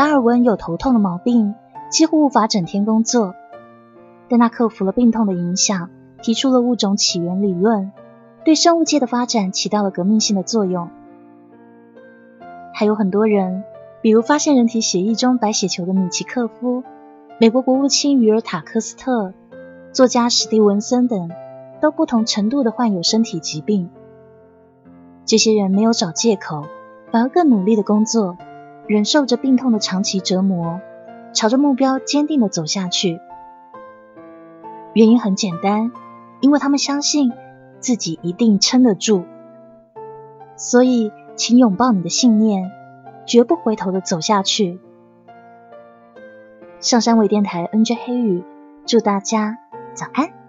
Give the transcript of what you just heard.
达尔文有头痛的毛病，几乎无法整天工作，但他克服了病痛的影响，提出了物种起源理论，对生物界的发展起到了革命性的作用。还有很多人，比如发现人体血液中白血球的米奇克夫、美国国务卿于尔塔科斯特、作家史蒂文森等，都不同程度的患有身体疾病。这些人没有找借口，反而更努力的工作。忍受着病痛的长期折磨，朝着目标坚定的走下去。原因很简单，因为他们相信自己一定撑得住。所以，请拥抱你的信念，绝不回头的走下去。上山微电台 NJ 黑雨，祝大家早安。